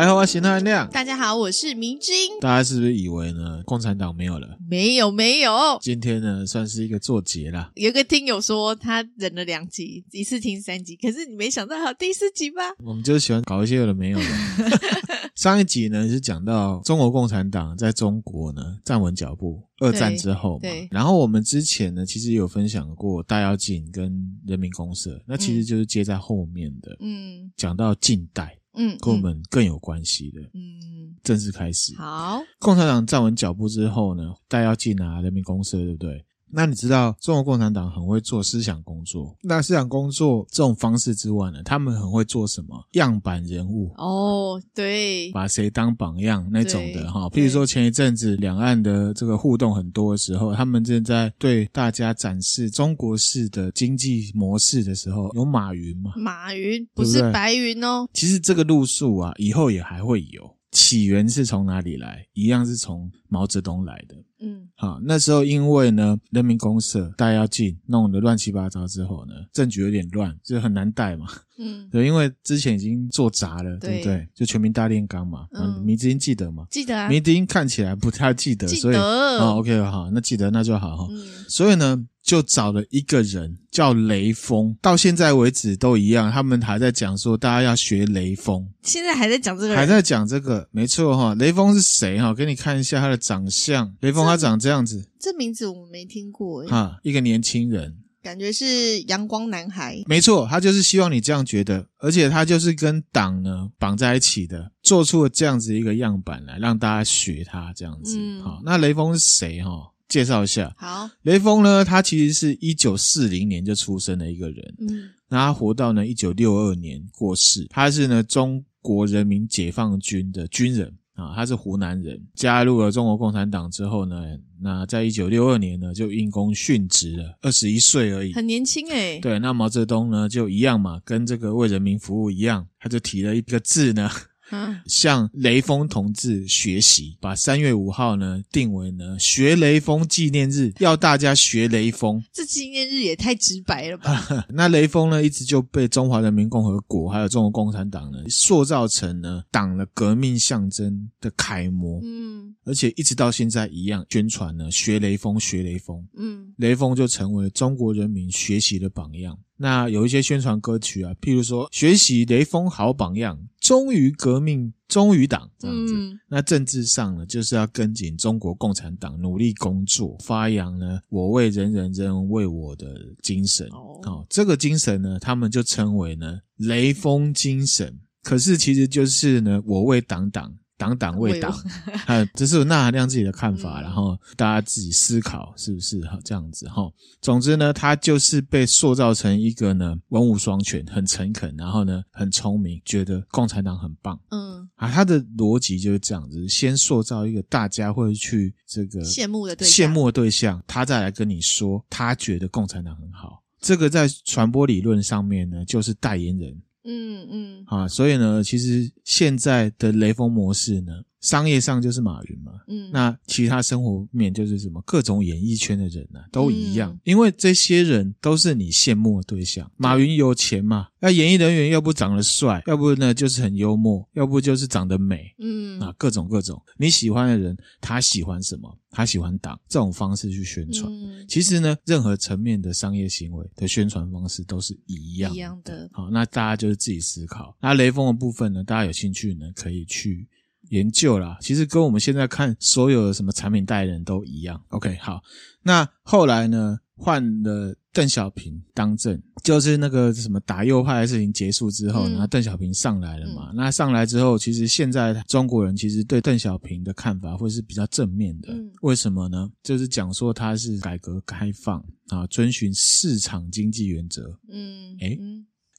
来好，我是汉亮。大家好，我是明君。大家是不是以为呢，共产党没有了？没有，没有。今天呢，算是一个作结啦。有个听友说他忍了两集，一次听三集，可是你没想到还有第四集吧？我们就喜欢搞一些有的没有的。上一集呢是讲到中国共产党在中国呢站稳脚步，二战之后嘛。对。然后我们之前呢，其实有分享过大跃进跟人民公社，那其实就是接在后面的。嗯。讲到近代。嗯，跟我们更有关系的，嗯，正式开始。好，共产党站稳脚步之后呢，大跃进啊，人民公社，对不对？那你知道中国共产党很会做思想工作，那思想工作这种方式之外呢，他们很会做什么？样板人物哦，对，把谁当榜样那种的哈。譬如说前一阵子两岸的这个互动很多的时候，他们正在对大家展示中国式的经济模式的时候，有马云吗？马云不是白云哦。其实这个路数啊，以后也还会有。起源是从哪里来？一样是从毛泽东来的。嗯，好，那时候因为呢，人民公社大跃进弄得乱七八糟之后呢，政局有点乱，就很难带嘛。嗯，对，因为之前已经做砸了，对，对不对？就全民大炼钢嘛。嗯，迷之音记得吗？记得啊。迷之音看起来不太记得，记得所以啊，OK，好，那记得那就好哈。嗯，所以呢。就找了一个人叫雷锋，到现在为止都一样，他们还在讲说大家要学雷锋。现在还在讲这个，还在讲这个，没错哈。雷锋是谁哈？给你看一下他的长相。雷锋他长这样子，这名字我们没听过哈，一个年轻人，感觉是阳光男孩。没错，他就是希望你这样觉得，而且他就是跟党呢绑在一起的，做出了这样子一个样板来让大家学他这样子。嗯，好，那雷锋是谁哈？介绍一下，好，雷锋呢，他其实是一九四零年就出生的一个人，嗯，那他活到呢一九六二年过世，他是呢中国人民解放军的军人。啊，他是湖南人，加入了中国共产党之后呢，那在一九六二年呢就因公殉职了，二十一岁而已，很年轻诶。对，那毛泽东呢就一样嘛，跟这个为人民服务一样，他就提了一个字呢。向雷锋同志学习，把三月五号呢定为呢学雷锋纪念日，要大家学雷锋。这纪念日也太直白了吧？那雷锋呢，一直就被中华人民共和国还有中国共产党呢塑造成呢党的革命象征的楷模。嗯，而且一直到现在一样宣传呢学雷锋，学雷锋。嗯，雷锋就成为中国人民学习的榜样。那有一些宣传歌曲啊，譬如说学习雷锋好榜样，忠于革命，忠于党这样子。嗯、那政治上呢，就是要跟紧中国共产党，努力工作，发扬呢我为人人，人人为我的精神。哦，哦，这个精神呢，他们就称为呢雷锋精神。可是其实就是呢我为党党。党党为党，啊，这是钠含量自己的看法，然后大家自己思考是不是哈这样子哈。总之呢，他就是被塑造成一个呢文武双全、很诚恳，然后呢很聪明，觉得共产党很棒。嗯啊，他的逻辑就是这样子：先塑造一个大家会去这个羡慕的对象，羡慕的对象，他再来跟你说他觉得共产党很好。这个在传播理论上面呢，就是代言人。嗯嗯，啊，所以呢，其实现在的雷锋模式呢，商业上就是马云嘛，嗯，那其他生活面就是什么各种演艺圈的人呢、啊，都一样，嗯、因为这些人都是你羡慕的对象。马云有钱嘛？那演艺人员要不长得帅，要不呢就是很幽默，要不就是长得美，嗯，啊，各种各种你喜欢的人，他喜欢什么？他喜欢党这种方式去宣传。嗯、其实呢，任何层面的商业行为的宣传方式都是一样的。一样的。好，那大家就是自己思考。那雷锋的部分呢，大家有兴趣呢，可以去。研究啦，其实跟我们现在看所有的什么产品代言人都一样。OK，好，那后来呢，换了邓小平当政，就是那个什么打右派的事情结束之后，然后邓小平上来了嘛。嗯、那上来之后，其实现在中国人其实对邓小平的看法会是比较正面的。嗯、为什么呢？就是讲说他是改革开放啊，遵循市场经济原则。嗯，诶、欸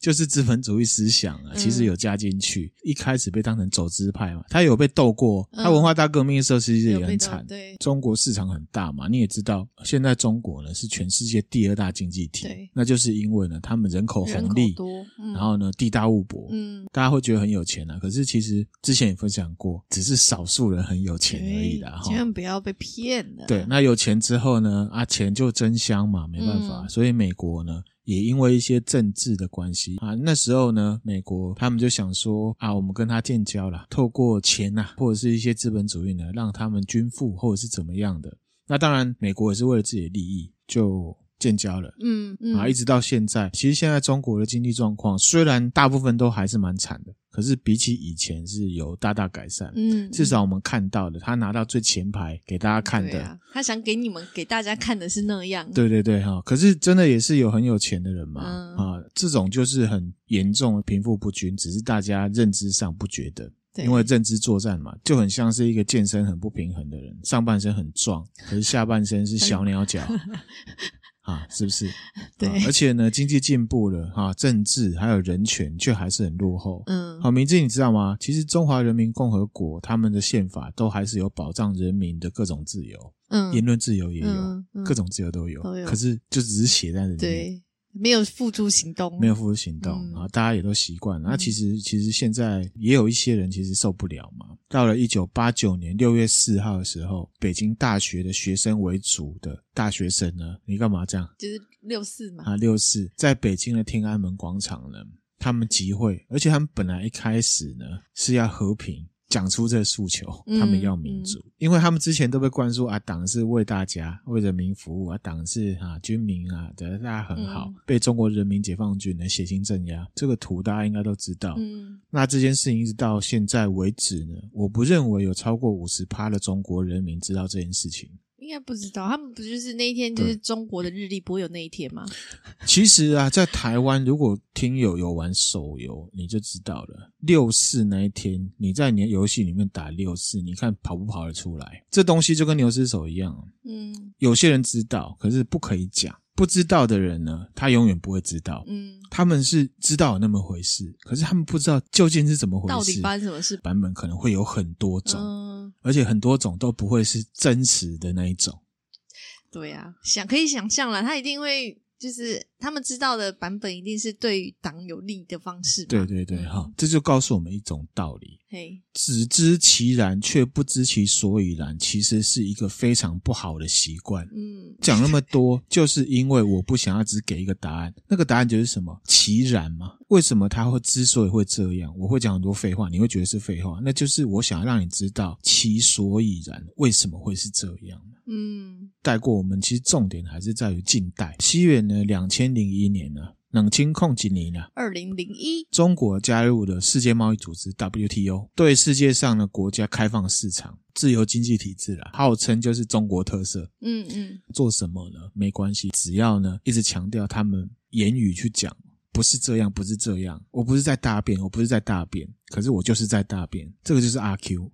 就是资本主义思想啊，其实有加进去。嗯、一开始被当成走资派嘛，他有被斗过。他文化大革命的时候其实也很惨。对，中国市场很大嘛，你也知道，现在中国呢是全世界第二大经济体。对，那就是因为呢，他们人口红利，多嗯、然后呢地大物博，嗯，大家会觉得很有钱啊。可是其实之前也分享过，只是少数人很有钱而已的哈。千万不要被骗了。对，那有钱之后呢，啊钱就真香嘛，没办法，嗯、所以美国呢。也因为一些政治的关系啊，那时候呢，美国他们就想说啊，我们跟他建交了，透过钱呐、啊，或者是一些资本主义呢，让他们均富，或者是怎么样的。那当然，美国也是为了自己的利益，就。建交了，嗯嗯，啊，一直到现在，其实现在中国的经济状况虽然大部分都还是蛮惨的，可是比起以前是有大大改善，嗯，至少我们看到的，他拿到最前排给大家看的，啊、他想给你们给大家看的是那样，对对对，哈，可是真的也是有很有钱的人嘛，嗯、啊，这种就是很严重的贫富不均，只是大家认知上不觉得，对因为认知作战嘛，就很像是一个健身很不平衡的人，上半身很壮，可是下半身是小鸟脚。啊，是不是？对、啊，而且呢，经济进步了，哈、啊，政治还有人权却还是很落后。嗯，好、啊，明志，你知道吗？其实中华人民共和国他们的宪法都还是有保障人民的各种自由，嗯，言论自由也有，嗯嗯、各种自由都有，都有，可是就只是写在里面。对。没有付诸行动，没有付诸行动，嗯、然后大家也都习惯了。那、嗯、其实，其实现在也有一些人其实受不了嘛。到了一九八九年六月四号的时候，北京大学的学生为主的大学生呢，你干嘛这样？就是六四嘛。啊，六四，在北京的天安门广场呢，他们集会，而且他们本来一开始呢是要和平。讲出这个诉求，他们要民主，因为他们之前都被灌输啊，党是为大家、为人民服务啊，党是啊军民啊，的大家很好，嗯、被中国人民解放军呢血腥镇压，这个图大家应该都知道。嗯，那这件事情一直到现在为止呢，我不认为有超过五十趴的中国人民知道这件事情。应该不知道，他们不就是那一天就是中国的日历不会有那一天吗？其实啊，在台湾，如果听友有玩手游，你就知道了。六四那一天，你在你的游戏里面打六四，你看跑不跑得出来？这东西就跟牛尸手一样。嗯，有些人知道，可是不可以讲。不知道的人呢，他永远不会知道。嗯，他们是知道有那么回事，可是他们不知道究竟是怎么回事。到底发生什么事？版本可能会有很多种，嗯，而且很多种都不会是真实的那一种。对呀，想可以想象了，他一定会。就是他们知道的版本，一定是对于党有利的方式。对对对，哈、嗯，这就告诉我们一种道理：嘿，只知其然却不知其所以然，其实是一个非常不好的习惯。嗯，讲那么多，就是因为我不想要只给一个答案。那个答案就是什么？其然嘛？为什么他会之所以会这样？我会讲很多废话，你会觉得是废话，那就是我想要让你知道其所以然，为什么会是这样。嗯，带过我们，其实重点还是在于近代。西元呢，两千零一年呢，冷清控几年呢？二零零一，中国加入了世界贸易组织 WTO，对世界上的国家开放市场、自由经济体制啦，号称就是中国特色。嗯嗯，做什么呢？没关系，只要呢一直强调他们言语去讲，不是这样，不是这样，我不是在大便，我不是在大便，可是我就是在大便，这个就是阿 Q。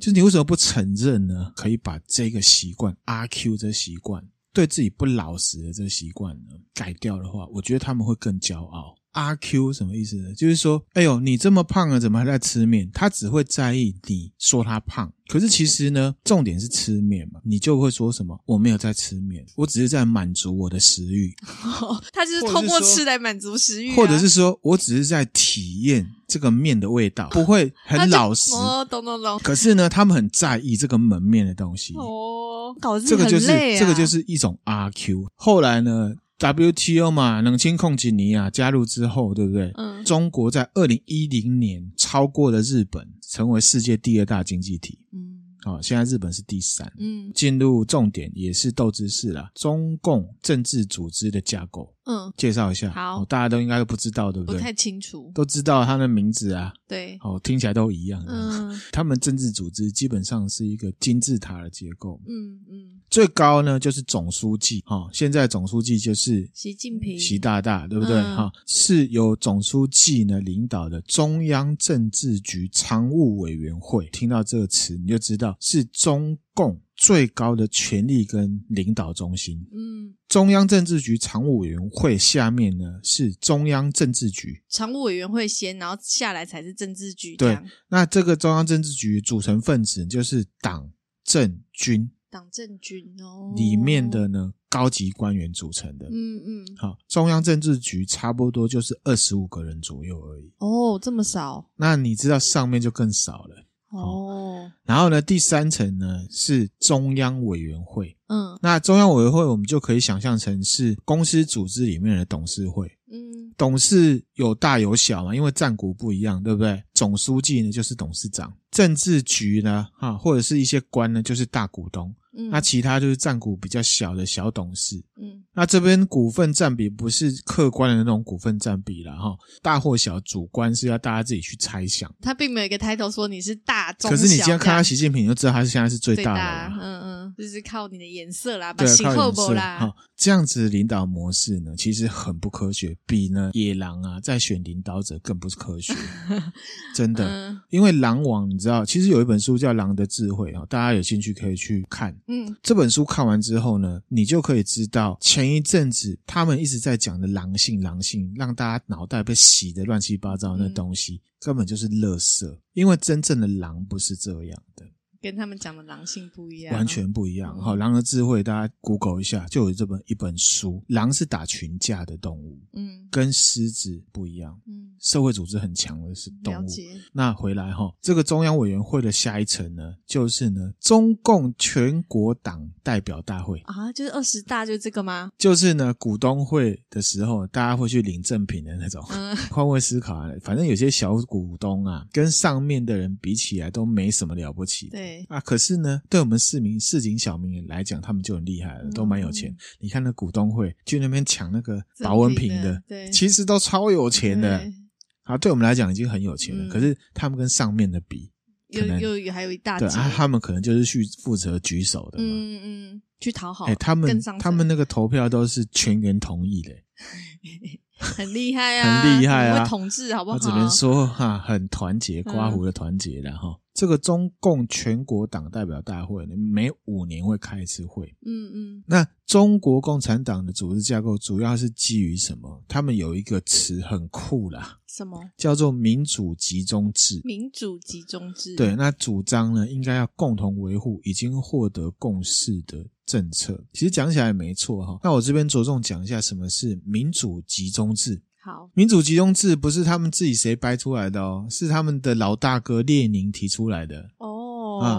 就是你为什么不承认呢？可以把这个习惯阿 Q 这习惯，对自己不老实的这习惯呢改掉的话，我觉得他们会更骄傲。阿 Q 什么意思呢？就是说，哎呦，你这么胖了，怎么还在吃面？他只会在意你说他胖，可是其实呢，重点是吃面嘛，你就会说什么？我没有在吃面，我只是在满足我的食欲。哦，他就是通过吃来满足食欲啊，或者是说我只是在体验这个面的味道，不会很老实。哦，懂懂懂。可是呢，他们很在意这个门面的东西。哦，搞。这个就是这个就是一种阿 Q。后来呢？WTO 嘛，冷清控几尼啊加入之后，对不对？嗯。中国在二零一零年超过了日本，成为世界第二大经济体。嗯。好、哦，现在日本是第三。嗯。进入重点也是斗之势啦，中共政治组织的架构。嗯，介绍一下。好、哦，大家都应该都不知道，对不对？不太清楚。都知道他的名字啊。对。哦，听起来都一样。嗯。他们政治组织基本上是一个金字塔的结构。嗯嗯。嗯最高呢就是总书记。哈、哦，现在总书记就是习近平，习大大，对不对？哈、嗯哦，是由总书记呢领导的中央政治局常务委员会。听到这个词，你就知道是中共。最高的权力跟领导中心，嗯，中央政治局常务委员会下面呢是中央政治局，常务委员会先，然后下来才是政治局。对，那这个中央政治局组成分子就是党政军，党政军哦，里面的呢高级官员组成的，嗯嗯，好，中央政治局差不多就是二十五个人左右而已。哦，这么少？那你知道上面就更少了。哦，然后呢，第三层呢是中央委员会。嗯，那中央委员会我们就可以想象成是公司组织里面的董事会。嗯，董事有大有小嘛，因为占股不一样，对不对？总书记呢就是董事长，政治局呢，哈，或者是一些官呢就是大股东。嗯，那其他就是占股比较小的小董事。嗯，那这边股份占比不是客观的那种股份占比了，哈，大或小主观是要大家自己去猜想。他并没有一个 title 说你是大中。可是你今天看到习近平，你就知道他是现在是最大的大。嗯嗯，就是靠你的颜色啦，靠颜色啦。好，这样子的领导模式呢，其实很不科学，比呢野狼啊在选领导者更不是科学。真的，嗯、因为狼王你知道，其实有一本书叫《狼的智慧》啊，大家有兴趣可以去看。嗯，这本书看完之后呢，你就可以知道前一阵子他们一直在讲的狼性，狼性让大家脑袋被洗的乱七八糟那东西，嗯、根本就是垃圾。因为真正的狼不是这样的。跟他们讲的狼性不一样，完全不一样。好、嗯，狼的智慧，大家 Google 一下，就有这本一本书。狼是打群架的动物，嗯，跟狮子不一样，嗯，社会组织很强的是动物。那回来哈，这个中央委员会的下一层呢，就是呢，中共全国党代表大会啊，就是二十大，就是这个吗？就是呢，股东会的时候，大家会去领赠品的那种。嗯，换位思考啊，反正有些小股东啊，跟上面的人比起来，都没什么了不起的。对。啊，可是呢，对我们市民、市井小民来讲，他们就很厉害了，都蛮有钱。嗯、你看那股东会去那边抢那个保温瓶的，对，其实都超有钱的。啊，对我们来讲已经很有钱了。嗯、可是他们跟上面的比，可能又又还有一大对啊，他们可能就是去负责举手的嘛，嗯嗯，去讨好。哎、欸，他们他们那个投票都是全员同意的。很厉害啊，很厉害啊！统治好不好？我只能说哈，很团结，刮胡的团结了哈。嗯、这个中共全国党代表大会呢，每五年会开一次会。嗯嗯。那中国共产党的组织架构主要是基于什么？他们有一个词很酷啦，什么？叫做民主集中制。民主集中制。对，那主张呢，应该要共同维护已经获得共识的。政策其实讲起来也没错哈，那我这边着重讲一下什么是民主集中制。好，民主集中制不是他们自己谁掰出来的哦，是他们的老大哥列宁提出来的哦，啊，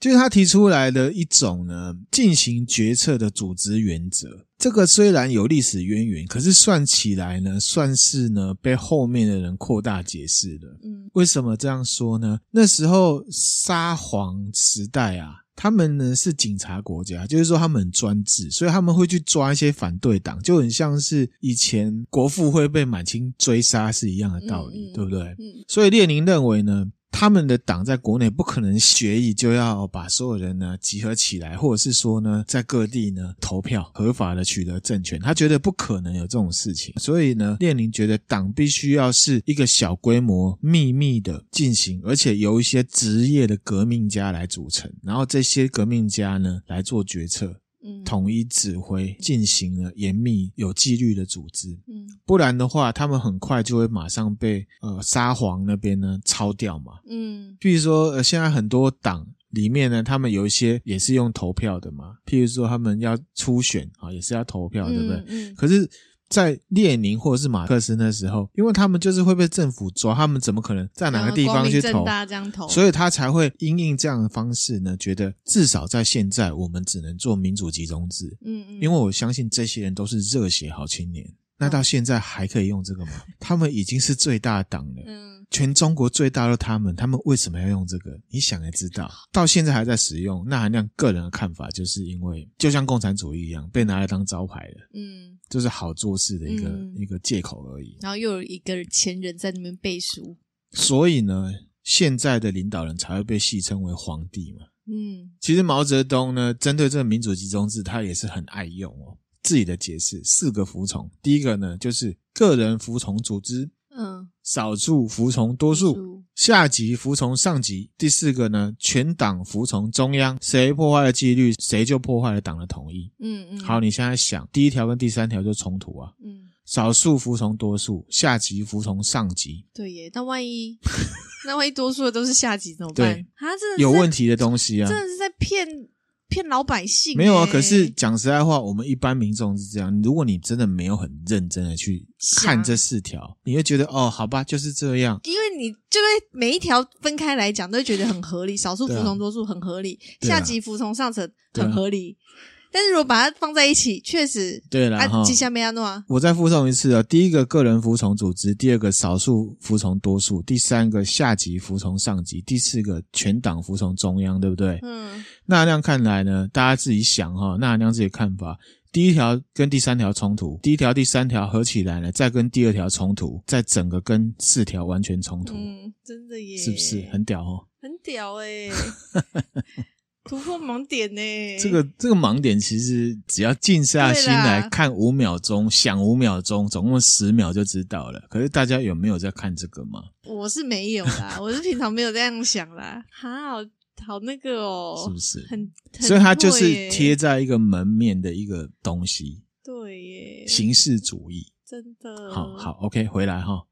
就是他提出来的一种呢进行决策的组织原则。这个虽然有历史渊源，可是算起来呢，算是呢被后面的人扩大解释了。嗯，为什么这样说呢？那时候沙皇时代啊。他们呢是警察国家，就是说他们很专制，所以他们会去抓一些反对党，就很像是以前国父会被满清追杀是一样的道理，嗯嗯、对不对？嗯、所以列宁认为呢。他们的党在国内不可能决议就要把所有人呢集合起来，或者是说呢在各地呢投票合法的取得政权，他觉得不可能有这种事情，所以呢列宁觉得党必须要是一个小规模秘密的进行，而且由一些职业的革命家来组成，然后这些革命家呢来做决策。统一指挥，进行了严密有纪律的组织。嗯，不然的话，他们很快就会马上被呃沙皇那边呢抄掉嘛。嗯，譬如说，呃，现在很多党里面呢，他们有一些也是用投票的嘛。譬如说，他们要初选啊，也是要投票，对不对？嗯，嗯，可是。在列宁或者是马克思那时候，因为他们就是会被政府抓，他们怎么可能在哪个地方去投？投所以他才会因应这样的方式呢，觉得至少在现在，我们只能做民主集中制。嗯嗯，因为我相信这些人都是热血好青年。那到现在还可以用这个吗？他们已经是最大党了，嗯，全中国最大的他们，他们为什么要用这个？你想也知道，到现在还在使用。那含量个人的看法，就是因为就像共产主义一样，被拿来当招牌了，嗯，就是好做事的一个、嗯、一个借口而已。然后又有一个前人在那边背书，所以呢，现在的领导人才会被戏称为皇帝嘛，嗯，其实毛泽东呢，针对这个民主集中制，他也是很爱用哦。自己的解释，四个服从。第一个呢，就是个人服从组织，嗯，少数服从多数，下级服从上级。第四个呢，全党服从中央，谁破坏了纪律，谁就破坏了党的统一。嗯嗯。好，你现在想，第一条跟第三条就冲突啊。嗯。少数服从多数，下级服从上级。对耶，那万一 那万一多数的都是下级怎么办？对，他这有问题的东西啊，真的是在骗。骗老百姓、欸。没有啊，可是讲实在话，我们一般民众是这样。如果你真的没有很认真的去看这四条，你会觉得哦，好吧，就是这样。因为你就会每一条分开来讲，都会觉得很合理。少数服从多数很合理，啊、下级服从上层很合理。但是如果把它放在一起，确实对了哈。下面要弄啊，我再附送一次啊：第一个个人服从组织，第二个少数服从多数，第三个下级服从上级，第四个全党服从中央，对不对？嗯。那那样看来呢，大家自己想哈，那那样自己看法。第一条跟第三条冲突，第一条、第三条合起来呢，再跟第二条冲突，再整个跟四条完全冲突。嗯，真的耶，是不是很屌哦？很屌诶 突破盲点呢、欸？这个这个盲点其实只要静下心来看五秒钟，想五秒钟，总共十秒就知道了。可是大家有没有在看这个吗？我是没有啦，我是平常没有这样想啦。好好那个哦，是不是？很，很所以它就是贴在一个门面的一个东西。对耶，形式主义，真的。好好，OK，回来哈。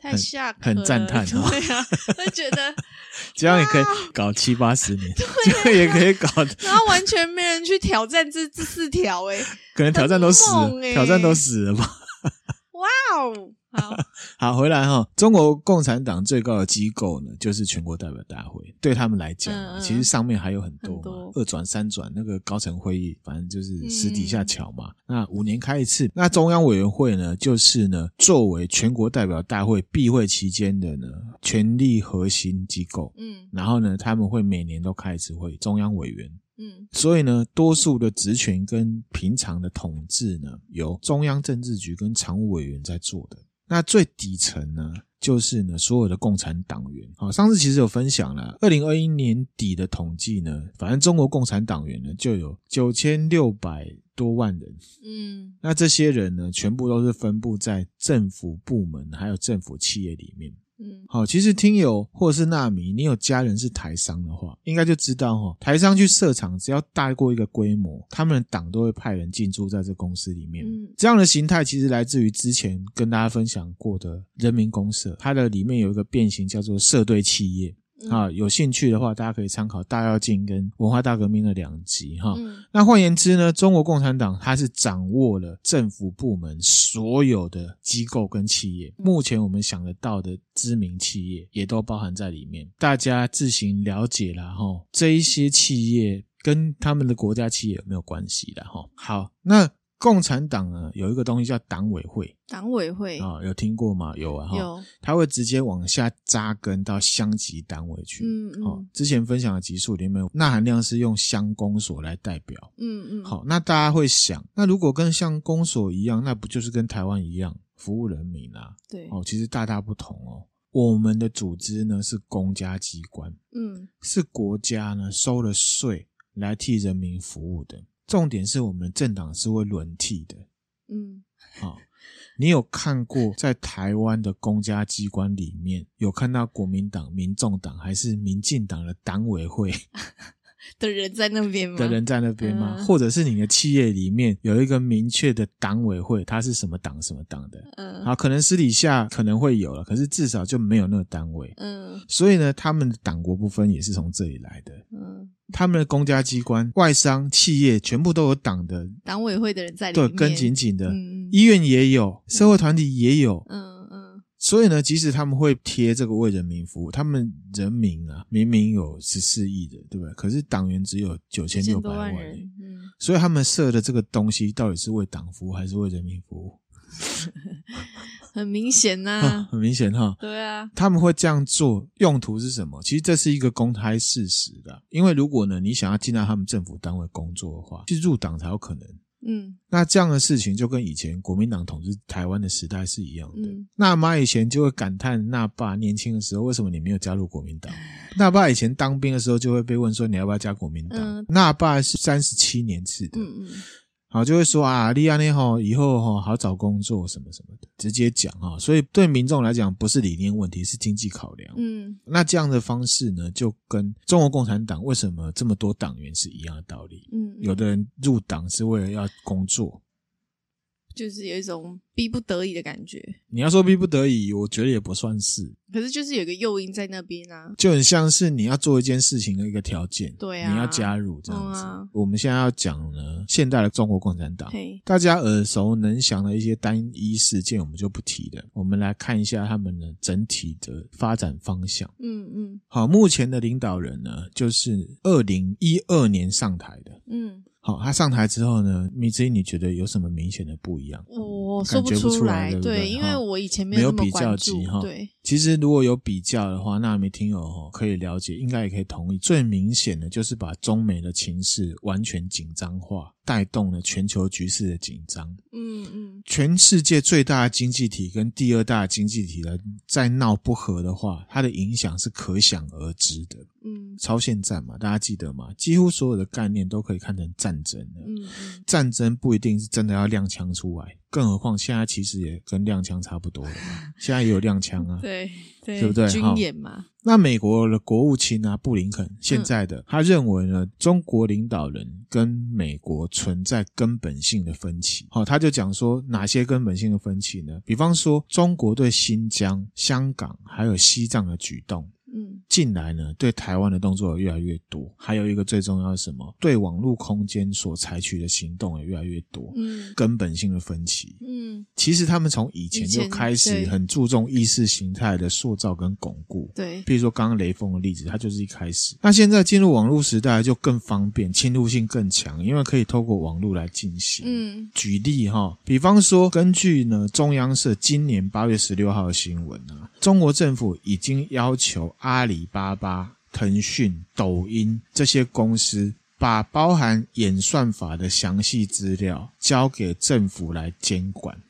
太吓很赞叹，对啊，会觉得 这样也可以搞七八十年，这样也可以搞，然后完全没人去挑战这这四条，哎可能挑战都死了，挑战都死了吧？哇哦！好，好回来哈。中国共产党最高的机构呢，就是全国代表大会。对他们来讲，嗯、其实上面还有很多嘛，多二转三转那个高层会议，反正就是私底下巧嘛。嗯、那五年开一次。那中央委员会呢，就是呢作为全国代表大会闭会期间的呢权力核心机构。嗯，然后呢，他们会每年都开一次会，中央委员。嗯，所以呢，多数的职权跟平常的统治呢，由中央政治局跟常务委员在做的。那最底层呢，就是呢所有的共产党员。好，上次其实有分享了，二零二一年底的统计呢，反正中国共产党员呢就有九千六百多万人。嗯，那这些人呢，全部都是分布在政府部门还有政府企业里面。嗯，好，其实听友或者是纳米，你有家人是台商的话，应该就知道哈，台商去设厂，只要大过一个规模，他们的党都会派人进驻在这公司里面。嗯，这样的形态其实来自于之前跟大家分享过的人民公社，它的里面有一个变形叫做社队企业。啊，有兴趣的话，大家可以参考《大跃进》跟《文化大革命》的两集哈。嗯、那换言之呢，中国共产党它是掌握了政府部门所有的机构跟企业，目前我们想得到的知名企业也都包含在里面，大家自行了解了哈。这一些企业跟他们的国家企业有没有关系的哈？好，那。共产党呢，有一个东西叫党委会，党委会啊、哦，有听过吗？有啊，有，他会直接往下扎根到乡级单位去。嗯嗯，哦，之前分享的集数里面，钠含量是用乡公所来代表。嗯嗯，好，那大家会想，那如果跟乡公所一样，那不就是跟台湾一样服务人民啊？对，哦，其实大大不同哦。我们的组织呢是公家机关，嗯，是国家呢收了税来替人民服务的。重点是我们政党是会轮替的，嗯，好、哦，你有看过在台湾的公家机关里面有看到国民党、民众党还是民进党的党委会 的人在那边吗？的人在那边吗？嗯、或者是你的企业里面有一个明确的党委会，它是什么党什么党的？嗯，好，可能私底下可能会有了，可是至少就没有那个单位，嗯，所以呢，他们的党国不分也是从这里来的，嗯。他们的公家机关、外商企业全部都有党的党委会的人在里面，对，跟紧紧的。嗯、医院也有，社会团体也有。嗯嗯。嗯，所以呢，即使他们会贴这个为人民服务，他们人民啊，明明有十四亿的，对不对？可是党员只有九千六百万人。嗯。所以他们设的这个东西，到底是为党服务还是为人民服务？很明显呐、啊，很明显哈。对啊，他们会这样做，用途是什么？其实这是一个公开事实的。因为如果呢，你想要进到他们政府单位工作的话，去入党才有可能。嗯，那这样的事情就跟以前国民党统治台湾的时代是一样的。嗯、那妈以前就会感叹，那爸年轻的时候为什么你没有加入国民党？那爸以前当兵的时候就会被问说，你要不要加国民党？嗯、那爸是三十七年次的。嗯嗯。好，就会说啊，利亚内吼以后吼好找工作什么什么的，直接讲哈。所以对民众来讲，不是理念问题，是经济考量。嗯，那这样的方式呢，就跟中国共产党为什么这么多党员是一样的道理。嗯，有的人入党是为了要工作，就是有一种逼不得已的感觉。你要说逼不得已，我觉得也不算是。可是就是有个诱因在那边啊，就很像是你要做一件事情的一个条件。对啊，你要加入这样子。嗯啊、我们现在要讲呢，现代的中国共产党，大家耳熟能详的一些单一事件，我们就不提了。我们来看一下他们的整体的发展方向。嗯嗯。好，目前的领导人呢，就是二零一二年上台的。嗯。好，他上台之后呢，米之音，你觉得有什么明显的不一样？我说不出来，对，因为我以前没有那么关注。对，其实如果有比较的话，那没听友哦可以了解，应该也可以同意。最明显的就是把中美的情势完全紧张化。带动了全球局势的紧张。嗯嗯，全世界最大的经济体跟第二大的经济体呢，在闹不和的话，它的影响是可想而知的。嗯，超限战嘛，大家记得吗？几乎所有的概念都可以看成战争的。嗯嗯，战争不一定是真的要亮枪出来。更何况现在其实也跟亮枪差不多了嘛，现在也有亮枪啊，对对，对不对？军演嘛。那美国的国务卿啊，布林肯现在的、嗯、他认为呢，中国领导人跟美国存在根本性的分歧。好，他就讲说哪些根本性的分歧呢？比方说，中国对新疆、香港还有西藏的举动。嗯，近来呢，对台湾的动作也越来越多，还有一个最重要的是什么？对网络空间所采取的行动也越来越多。嗯，根本性的分歧。嗯，其实他们从以前就开始很注重意识形态的塑造跟巩固。对，比如说刚刚雷锋的例子，他就是一开始。那现在进入网络时代就更方便，侵入性更强，因为可以透过网络来进行。嗯，举例哈，比方说，根据呢中央社今年八月十六号的新闻啊，中国政府已经要求。阿里里巴巴、腾讯、抖音这些公司，把包含演算法的详细资料交给政府来监管。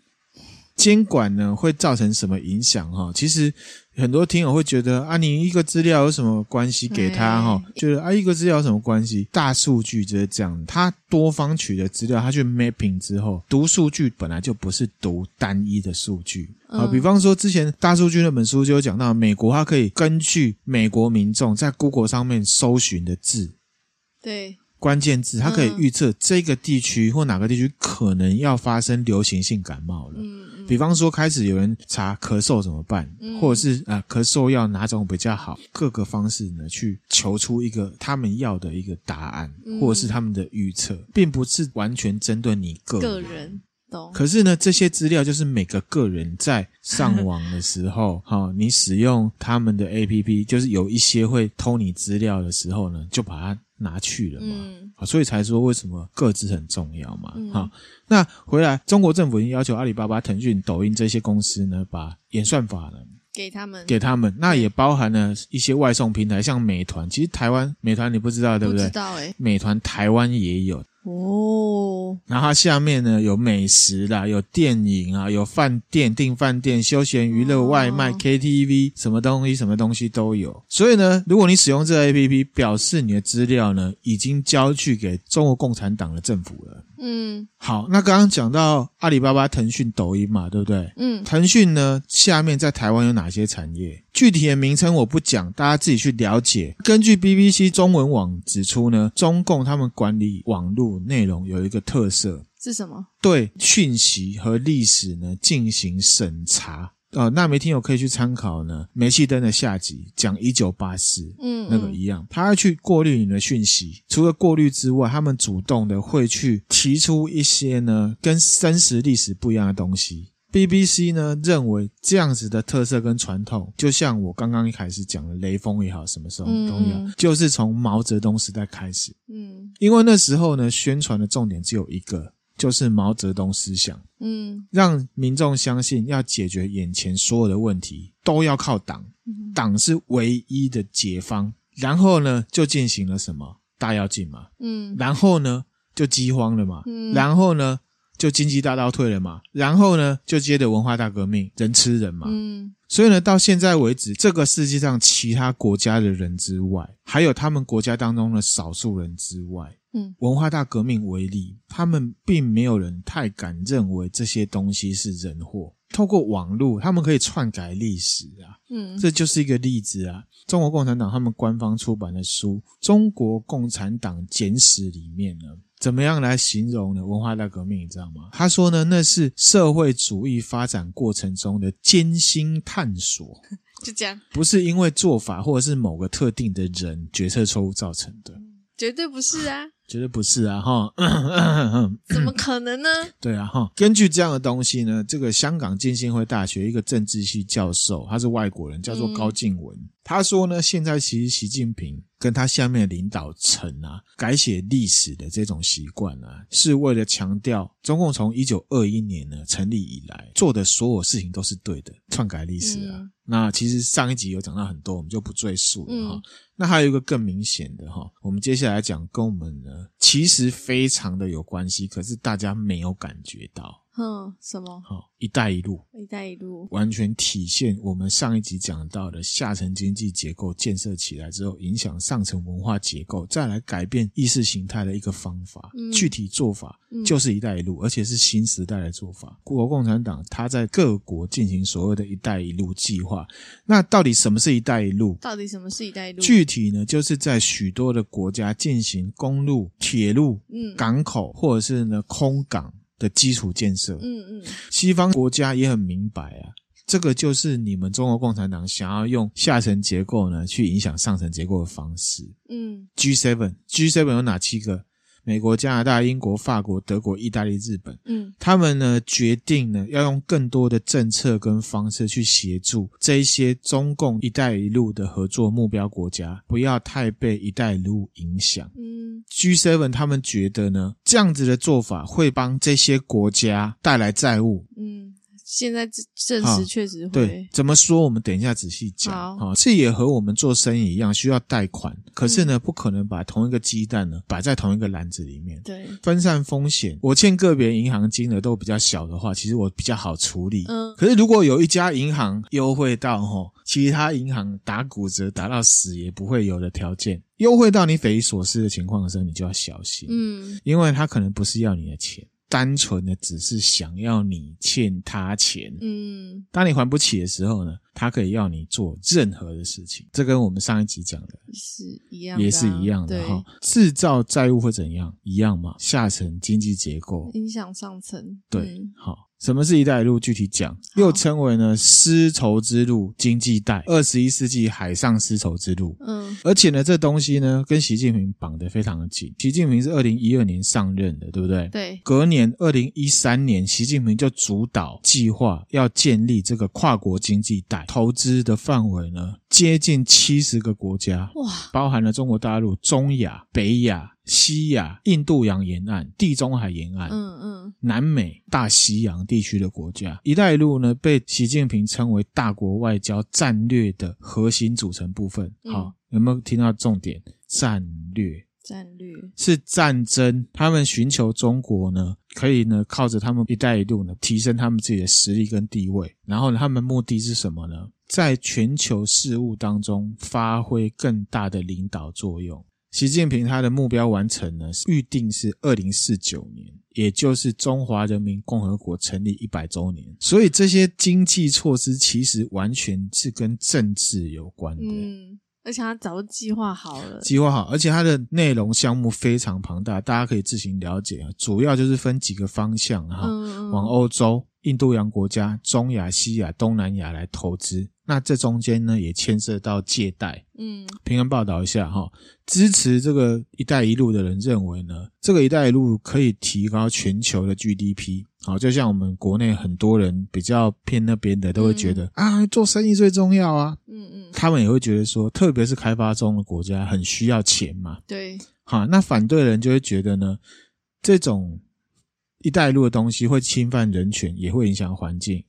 监管呢，会造成什么影响？哈，其实。很多听友会觉得啊，你一个资料有什么关系？给他哈，觉得啊，一个资料有什么关系？大数据就是这样，他多方取的资料，他去 mapping 之后，读数据本来就不是读单一的数据啊。比方说，之前大数据那本书就有讲到，美国它可以根据美国民众在 Google 上面搜寻的字，对。关键字，它可以预测这个地区或哪个地区可能要发生流行性感冒了。比方说，开始有人查咳嗽怎么办，或者是啊，咳嗽药哪种比较好？各个方式呢，去求出一个他们要的一个答案，或者是他们的预测，并不是完全针对你个人。个人懂。可是呢，这些资料就是每个个人在上网的时候，哈，你使用他们的 APP，就是有一些会偷你资料的时候呢，就把它。拿去了嘛，嗯，所以才说为什么各自很重要嘛，哈，嗯，那回来，中国政府已经要求阿里巴巴、腾讯、抖音这些公司呢，把演算法呢给他们，给他们，那也包含了一些外送平台，像美团，其实台湾美团你不知道对不对？不知道诶，美团台湾也有。哦，然后它下面呢有美食啦，有电影啊，有饭店订饭店、休闲娱乐、外卖、哦、KTV，什么东西什么东西都有。所以呢，如果你使用这个 APP，表示你的资料呢已经交去给中国共产党的政府了。嗯，好，那刚刚讲到阿里巴巴、腾讯、抖音嘛，对不对？嗯，腾讯呢下面在台湾有哪些产业？具体的名称我不讲，大家自己去了解。根据 BBC 中文网指出呢，中共他们管理网络内容有一个特色是什么？对讯息和历史呢进行审查。呃，那没听友可以去参考呢，煤气灯的下集讲一九八四，嗯，那个一样，他要去过滤你的讯息。除了过滤之外，他们主动的会去提出一些呢跟真实历史不一样的东西。BBC 呢认为这样子的特色跟传统，就像我刚刚一开始讲的雷锋也好，什么时候都一样，就是从毛泽东时代开始。嗯，因为那时候呢，宣传的重点只有一个，就是毛泽东思想。嗯，让民众相信要解决眼前所有的问题都要靠党，党是唯一的解方。然后呢，就进行了什么大跃进嘛。嗯，然后呢，就饥荒了嘛。嗯，然后呢。就经济大倒退了嘛，然后呢，就接着文化大革命，人吃人嘛。嗯，所以呢，到现在为止，这个世界上其他国家的人之外，还有他们国家当中的少数人之外，嗯，文化大革命为例，他们并没有人太敢认为这些东西是人祸。透过网络，他们可以篡改历史啊。嗯，这就是一个例子啊。中国共产党他们官方出版的书《中国共产党简史》里面呢，怎么样来形容呢？文化大革命，你知道吗？他说呢，那是社会主义发展过程中的艰辛探索。就这样，不是因为做法或者是某个特定的人决策错误造成的，绝对不是啊。绝对不是啊，哈！怎么可能呢？对啊，哈！根据这样的东西呢，这个香港浸信会大学一个政治系教授，他是外国人，叫做高静文。嗯、他说呢，现在其实习近平跟他下面的领导层啊，改写历史的这种习惯啊，是为了强调中共从一九二一年呢成立以来做的所有事情都是对的，篡改历史啊。嗯、那其实上一集有讲到很多，我们就不赘述了哈。嗯那还有一个更明显的哈，我们接下来讲跟我们呢其实非常的有关系，可是大家没有感觉到。嗯，什么？好，一带一路，一带一路完全体现我们上一集讲到的下层经济结构建设起来之后，影响上层文化结构，再来改变意识形态的一个方法。嗯，具体做法就是一带一路，而且是新时代的做法。国共产党它在各国进行所谓的一带一路计划。那到底什么是一带一路？到底什么是一带一路？具体呢，就是在许多的国家进行公路、铁路、嗯，港口或者是呢空港。的基础建设，嗯嗯，西方国家也很明白啊，这个就是你们中国共产党想要用下层结构呢去影响上层结构的方式，嗯，G seven G seven 有哪七个？美国、加拿大、英国、法国、德国、意大利、日本，嗯，他们呢决定呢要用更多的政策跟方式去协助这一些中共“一带一路”的合作目标国家，不要太被“一带一路”影响。嗯，G7 他们觉得呢，这样子的做法会帮这些国家带来债务。嗯。现在证证实确实会对，怎么说？我们等一下仔细讲。好，这也和我们做生意一样，需要贷款。可是呢，不可能把同一个鸡蛋呢摆在同一个篮子里面。对，分散风险。我欠个别银行金额都比较小的话，其实我比较好处理。嗯。可是如果有一家银行优惠到齁，其他银行打骨折打到死也不会有的条件，优惠到你匪夷所思的情况的时候，你就要小心。嗯，因为他可能不是要你的钱。单纯的只是想要你欠他钱，嗯，当你还不起的时候呢，他可以要你做任何的事情。这跟我们上一集讲的是一样，也是一样的哈。制造债务会怎样？一样嘛，下层经济结构影响上层，对，好。什么是一带一路？具体讲，又称为呢丝绸之路经济带，二十一世纪海上丝绸之路。嗯，而且呢，这东西呢跟习近平绑得非常的紧。习近平是二零一二年上任的，对不对？对。隔年二零一三年，习近平就主导计划要建立这个跨国经济带，投资的范围呢接近七十个国家，哇，包含了中国大陆、中亚、北亚。西亚、印度洋沿岸、地中海沿岸，嗯嗯，南美、大西洋地区的国家，“一带一路”呢，被习近平称为大国外交战略的核心组成部分。好，有没有听到重点？战略，战略是战争。他们寻求中国呢，可以呢，靠着他们“一带一路”呢，提升他们自己的实力跟地位。然后呢，他们目的是什么呢？在全球事务当中发挥更大的领导作用。习近平他的目标完成呢，预定是二零四九年，也就是中华人民共和国成立一百周年。所以这些经济措施其实完全是跟政治有关的。嗯，而且他早就计划好了，计划好，而且它的内容项目非常庞大，大家可以自行了解啊。主要就是分几个方向哈，嗯、往欧洲、印度洋国家、中亚、西亚、东南亚来投资。那这中间呢，也牵涉到借贷。嗯，平安报道一下哈，支持这个“一带一路”的人认为呢，这个“一带一路”可以提高全球的 GDP。好，就像我们国内很多人比较偏那边的，都会觉得、嗯、啊，做生意最重要啊。嗯嗯，他们也会觉得说，特别是开发中的国家，很需要钱嘛。对。好，那反对的人就会觉得呢，这种“一带一路”的东西会侵犯人权，也会影响环境。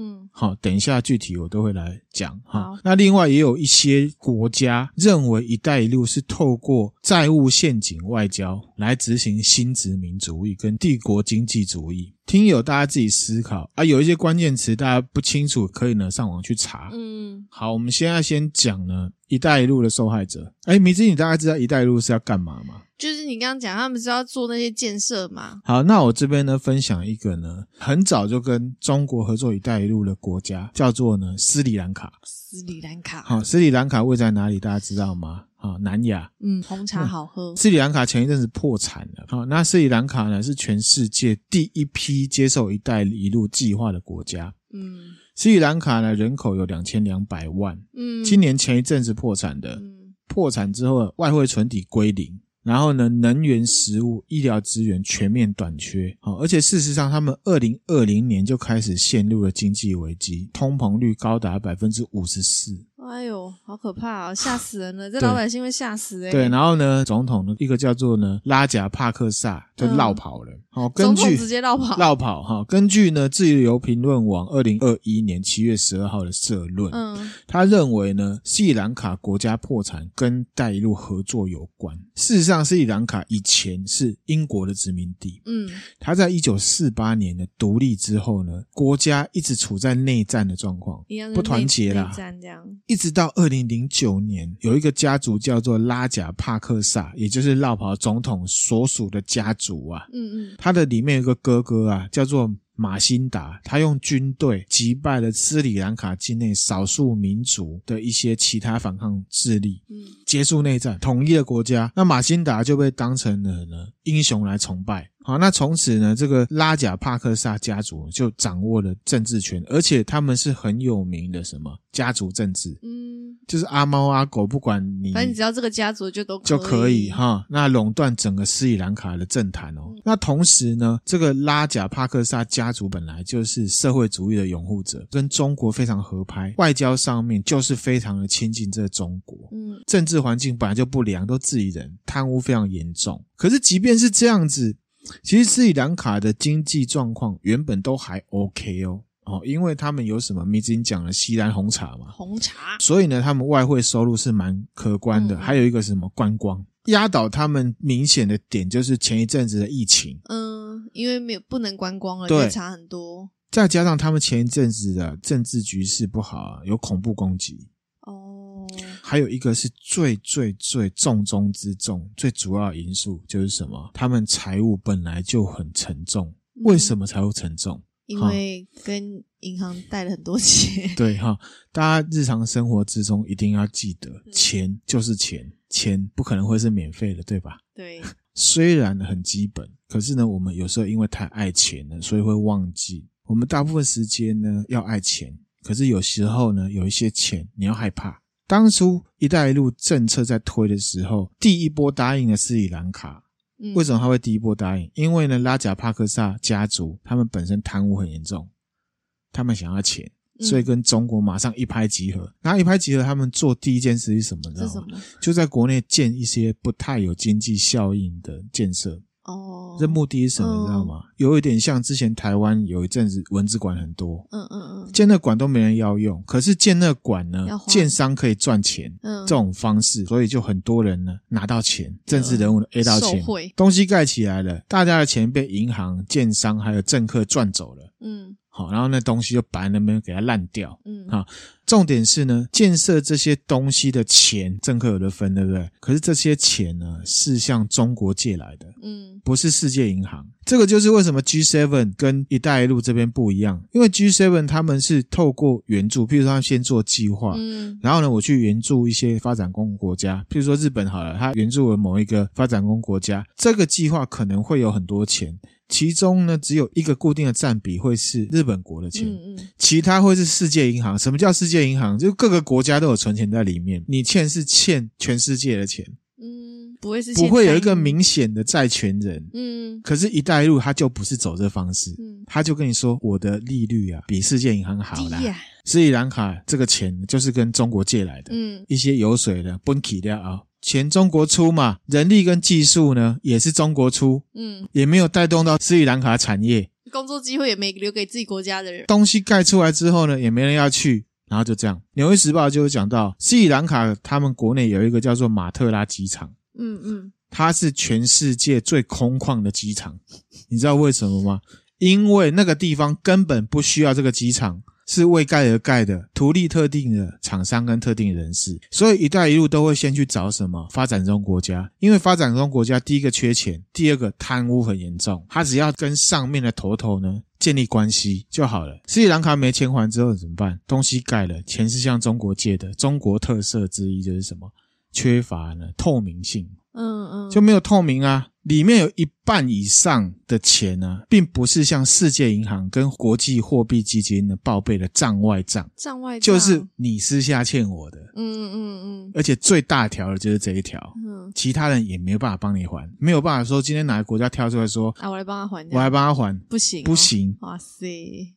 嗯，好，等一下具体我都会来讲哈。那另外也有一些国家认为“一带一路”是透过债务陷阱外交来执行新殖民主义跟帝国经济主义。听友大家自己思考啊，有一些关键词大家不清楚，可以呢上网去查。嗯，好，我们现在先讲呢“一带一路”的受害者。哎，米子，你大概知道“一带一路”是要干嘛吗？就是你刚刚讲，他们是要做那些建设嘛？好，那我这边呢分享一个呢，很早就跟中国合作“一带一路”的国家，叫做呢斯里兰卡。斯里兰卡，好，斯里兰卡位在哪里？大家知道吗？啊，南亚。嗯，红茶好喝。斯里兰卡前一阵子破产了。好，那斯里兰卡呢是全世界第一批接受“一带一路”计划的国家。嗯。斯里兰卡呢，人口有两千两百万。嗯，今年前一阵子破产的，嗯、破产之后外汇存底归零，然后呢，能源、食物、医疗资源全面短缺。好，而且事实上，他们二零二零年就开始陷入了经济危机，通膨率高达百分之五十四。哎呦，好可怕啊！吓死人了，这老百姓会吓死哎。对，然后呢，总统呢，一个叫做呢拉贾帕克萨就绕跑了。好、嗯，根据总统直接绕跑，绕跑哈。根据呢自由评论网二零二一年七月十二号的社论，嗯，他认为呢斯里兰卡国家破产跟“带一路”合作有关。事实上，斯里兰卡以前是英国的殖民地，嗯，他在一九四八年的独立之后呢，国家一直处在内战的状况，不团结啦，内战这样一。直到二零零九年，有一个家族叫做拉贾帕克萨，也就是落跑总统所属的家族啊。嗯嗯，他的里面有一个哥哥啊，叫做马辛达，他用军队击败了斯里兰卡境内少数民族的一些其他反抗势力，嗯，结束内战，统一了国家。那马辛达就被当成了呢英雄来崇拜。好，那从此呢，这个拉贾帕克萨家族就掌握了政治权，而且他们是很有名的什么家族政治，嗯，就是阿猫阿狗，不管你，反正你只要这个家族就都可以就可以哈。那垄断整个斯里兰卡的政坛哦。嗯、那同时呢，这个拉贾帕克萨家族本来就是社会主义的拥护者，跟中国非常合拍，外交上面就是非常的亲近这个中国，嗯，政治环境本来就不良，都自己人，贪污非常严重。可是即便是这样子。其实斯里兰卡的经济状况原本都还 OK 哦，哦，因为他们有什么？你之前讲了锡兰红茶嘛，红茶，所以呢，他们外汇收入是蛮可观的。嗯、还有一个什么观光，压倒他们明显的点就是前一阵子的疫情，嗯，因为没有不能观光了，对，差很多。再加上他们前一阵子的政治局势不好啊，有恐怖攻击。还有一个是最最最重中之重、最主要的因素就是什么？他们财务本来就很沉重。为什么财务沉重？因为跟银行贷了很多钱。对哈，大家日常生活之中一定要记得，钱就是钱，钱不可能会是免费的，对吧？对。虽然很基本，可是呢，我们有时候因为太爱钱了，所以会忘记，我们大部分时间呢要爱钱，可是有时候呢，有一些钱你要害怕。当初“一带一路”政策在推的时候，第一波答应了斯里兰卡。为什么他会第一波答应？因为呢，拉贾帕克萨家族他们本身贪污很严重，他们想要钱，所以跟中国马上一拍即合。然后一拍即合，他们做第一件事是什么？知道吗？就在国内建一些不太有经济效应的建设。哦，这目的是什么？你知道吗？嗯、有一点像之前台湾有一阵子蚊子馆很多，嗯嗯嗯，建那馆都没人要用，可是建那馆呢，建商可以赚钱，嗯，这种方式，所以就很多人呢拿到钱，政治人物 A 到钱，东西盖起来了，大家的钱被银行、建商还有政客赚走了，嗯。好，然后那东西就摆在那边给它烂掉。嗯，好，重点是呢，建设这些东西的钱，政客有的分，对不对？可是这些钱呢，是向中国借来的，嗯，不是世界银行。这个就是为什么 G7 跟一带一路这边不一样，因为 G7 他们是透过援助，譬如说他先做计划，嗯，然后呢，我去援助一些发展中国家，譬如说日本好了，他援助了某一个发展中国家，这个计划可能会有很多钱。其中呢，只有一个固定的占比会是日本国的钱，嗯嗯，其他会是世界银行。什么叫世界银行？就各个国家都有存钱在里面，你欠是欠全世界的钱，嗯，不会是不会有一个明显的债权人，嗯。可是“一带一路”他就不是走这方式，嗯，他就跟你说我的利率啊比世界银行好啦。斯里兰卡这个钱就是跟中国借来的，嗯，一些油水的分期的啊。钱中国出嘛，人力跟技术呢也是中国出，嗯，也没有带动到斯里兰卡产业，工作机会也没留给自己国家的人，东西盖出来之后呢，也没人要去，然后就这样。《纽约时报》就有讲到斯里兰卡，他们国内有一个叫做马特拉机场，嗯嗯，它是全世界最空旷的机场，你知道为什么吗？因为那个地方根本不需要这个机场。是为盖而盖的，图利特定的厂商跟特定人士，所以“一带一路”都会先去找什么发展中国家，因为发展中国家第一个缺钱，第二个贪污很严重，他只要跟上面的头头呢建立关系就好了。斯里兰卡没钱还之后怎么办？东西盖了，钱是向中国借的，中国特色之一就是什么？缺乏呢透明性。嗯嗯，就没有透明啊。里面有一半以上的钱呢，并不是像世界银行跟国际货币基金呢报备的账外账，账外账。就是你私下欠我的，嗯嗯嗯，而且最大条的就是这一条，嗯，其他人也没有办法帮你还，没有办法说今天哪个国家跳出来说啊，我来帮他还，我来帮他还，不行，不行，哇塞，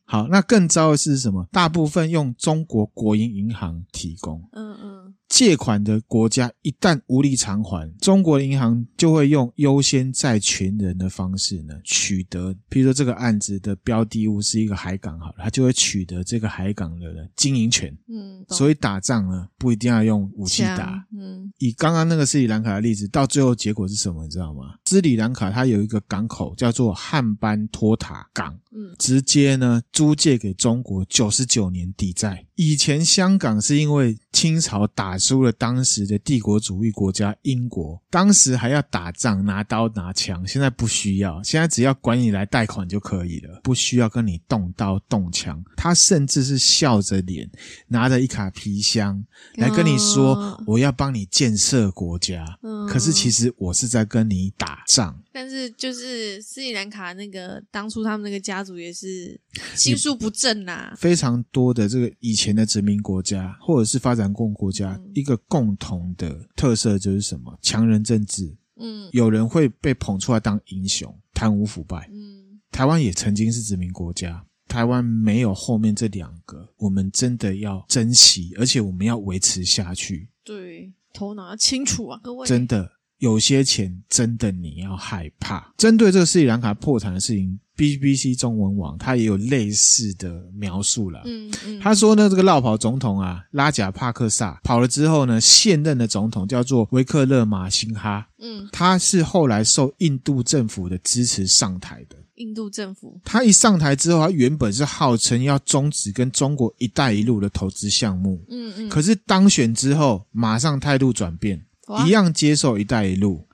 好，那更糟的是什么？大部分用中国国营银行提供，嗯嗯。借款的国家一旦无力偿还，中国的银行就会用优先债权人的方式呢取得，譬如说这个案子的标的物是一个海港，好了，他就会取得这个海港的经营权。嗯，所以打仗呢不一定要用武器打。嗯，以刚刚那个斯里兰卡的例子，到最后结果是什么？你知道吗？斯里兰卡它有一个港口叫做汉班托塔港。嗯，直接呢租借给中国九十九年抵债。以前香港是因为清朝打输了当时的帝国主义国家英国，当时还要打仗拿刀拿枪，现在不需要，现在只要管你来贷款就可以了，不需要跟你动刀动枪。他甚至是笑着脸，拿着一卡皮箱来跟你说：“我要帮你建设国家。”可是其实我是在跟你打仗。但是就是斯里兰卡那个当初他们那个家族也是心术不正呐，非常多的这个以前的殖民国家或者是发展共国家，嗯、一个共同的特色就是什么？强人政治，嗯，有人会被捧出来当英雄，贪污腐败，嗯，台湾也曾经是殖民国家，台湾没有后面这两个，我们真的要珍惜，而且我们要维持下去。对，头脑要清楚啊，各位，真的。有些钱真的你要害怕。针对这个斯里兰卡破产的事情，BBC 中文网它也有类似的描述了。嗯嗯，他说呢，这个落跑总统啊，拉贾帕克萨跑了之后呢，现任的总统叫做维克勒马辛哈。嗯，他是后来受印度政府的支持上台的。印度政府，他一上台之后，他原本是号称要终止跟中国“一带一路”的投资项目。嗯嗯，可是当选之后，马上态度转变。一样接受“一带一路”，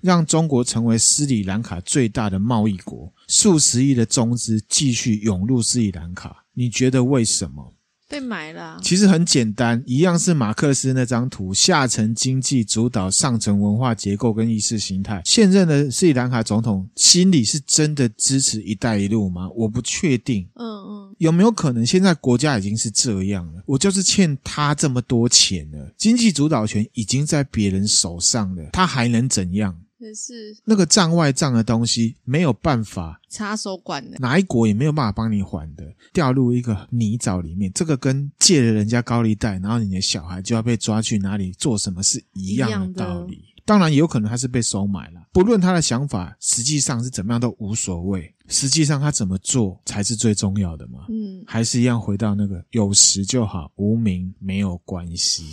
让中国成为斯里兰卡最大的贸易国，数十亿的中资继续涌入斯里兰卡。你觉得为什么？被买了啊。其实很简单，一样是马克思那张图，下层经济主导上层文化结构跟意识形态。现任的斯里兰卡总统心里是真的支持“一带一路”吗？我不确定。嗯嗯，有没有可能现在国家已经是这样了？我就是欠他这么多钱了，经济主导权已经在别人手上了，他还能怎样？是那个账外账的东西没有办法插手管的，哪一国也没有办法帮你还的，掉入一个泥沼里面。这个跟借了人家高利贷，然后你的小孩就要被抓去哪里做什么是一样的道理。当然也有可能他是被收买了，不论他的想法实际上是怎么样都无所谓。实际上他怎么做才是最重要的嘛？嗯，还是一样回到那个有实就好，无名没有关系，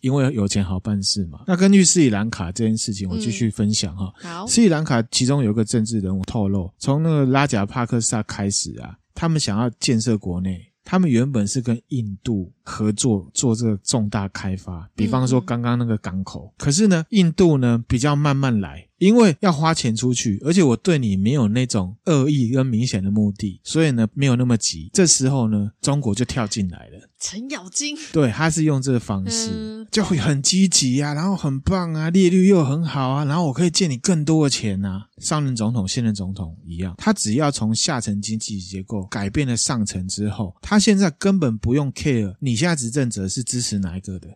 因为有钱好办事嘛。那根据斯里兰卡这件事情，我继续分享哈。好，斯里兰卡其中有一个政治人物透露，从那个拉贾帕克萨开始啊，他们想要建设国内。他们原本是跟印度合作做这个重大开发，比方说刚刚那个港口。可是呢，印度呢比较慢慢来，因为要花钱出去，而且我对你没有那种恶意跟明显的目的，所以呢没有那么急。这时候呢，中国就跳进来了。程咬金，对，他是用这个方式，嗯、就会很积极啊，然后很棒啊，利率又很好啊，然后我可以借你更多的钱啊。上任总统、现任总统一样，他只要从下层经济结构改变了上层之后，他现在根本不用 care 你现在执政者是支持哪一个的，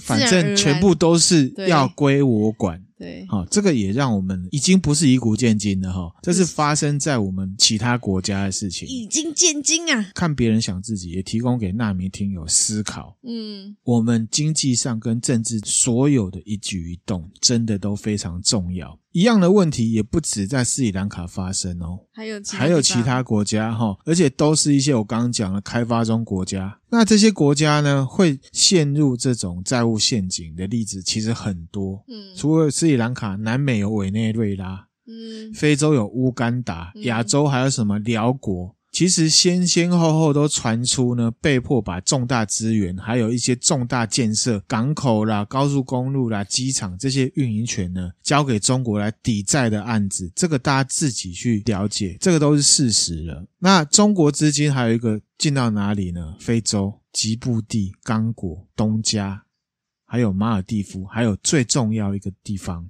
反正全部都是要归我管。对，好，这个也让我们已经不是以古见今了哈，这是发生在我们其他国家的事情。以古见今啊，看别人想自己，也提供给纳米听友思考。嗯，我们经济上跟政治所有的一举一动，真的都非常重要。一样的问题也不止在斯里兰卡发生哦，还有还有其他国家哈，而且都是一些我刚刚讲的开发中国家。那这些国家呢，会陷入这种债务陷阱的例子其实很多。嗯，除了斯里兰卡，南美有委内瑞拉，嗯，非洲有乌干达，亚洲还有什么辽国？其实先先后后都传出呢，被迫把重大资源，还有一些重大建设、港口啦、高速公路啦、机场这些运营权呢，交给中国来抵债的案子，这个大家自己去了解，这个都是事实了。那中国资金还有一个进到哪里呢？非洲、吉布地、刚果、东加，还有马尔地夫，还有最重要一个地方。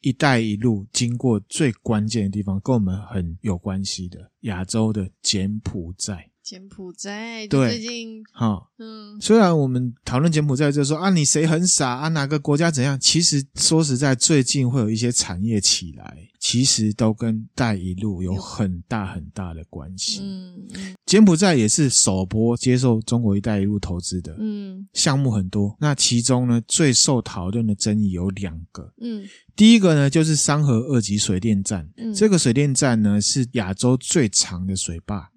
一带一路经过最关键的地方，跟我们很有关系的亚洲的柬埔寨。柬埔寨对，最近好，嗯，虽然我们讨论柬埔寨就说啊，你谁很傻啊，哪个国家怎样？其实说实在，最近会有一些产业起来，其实都跟“带一路”有很大很大的关系。嗯，柬埔寨也是首波接受中国“一带一路”投资的，嗯，项目很多。那其中呢，最受讨论的争议有两个，嗯，第一个呢就是三河二级水电站，嗯，这个水电站呢是亚洲最长的水坝。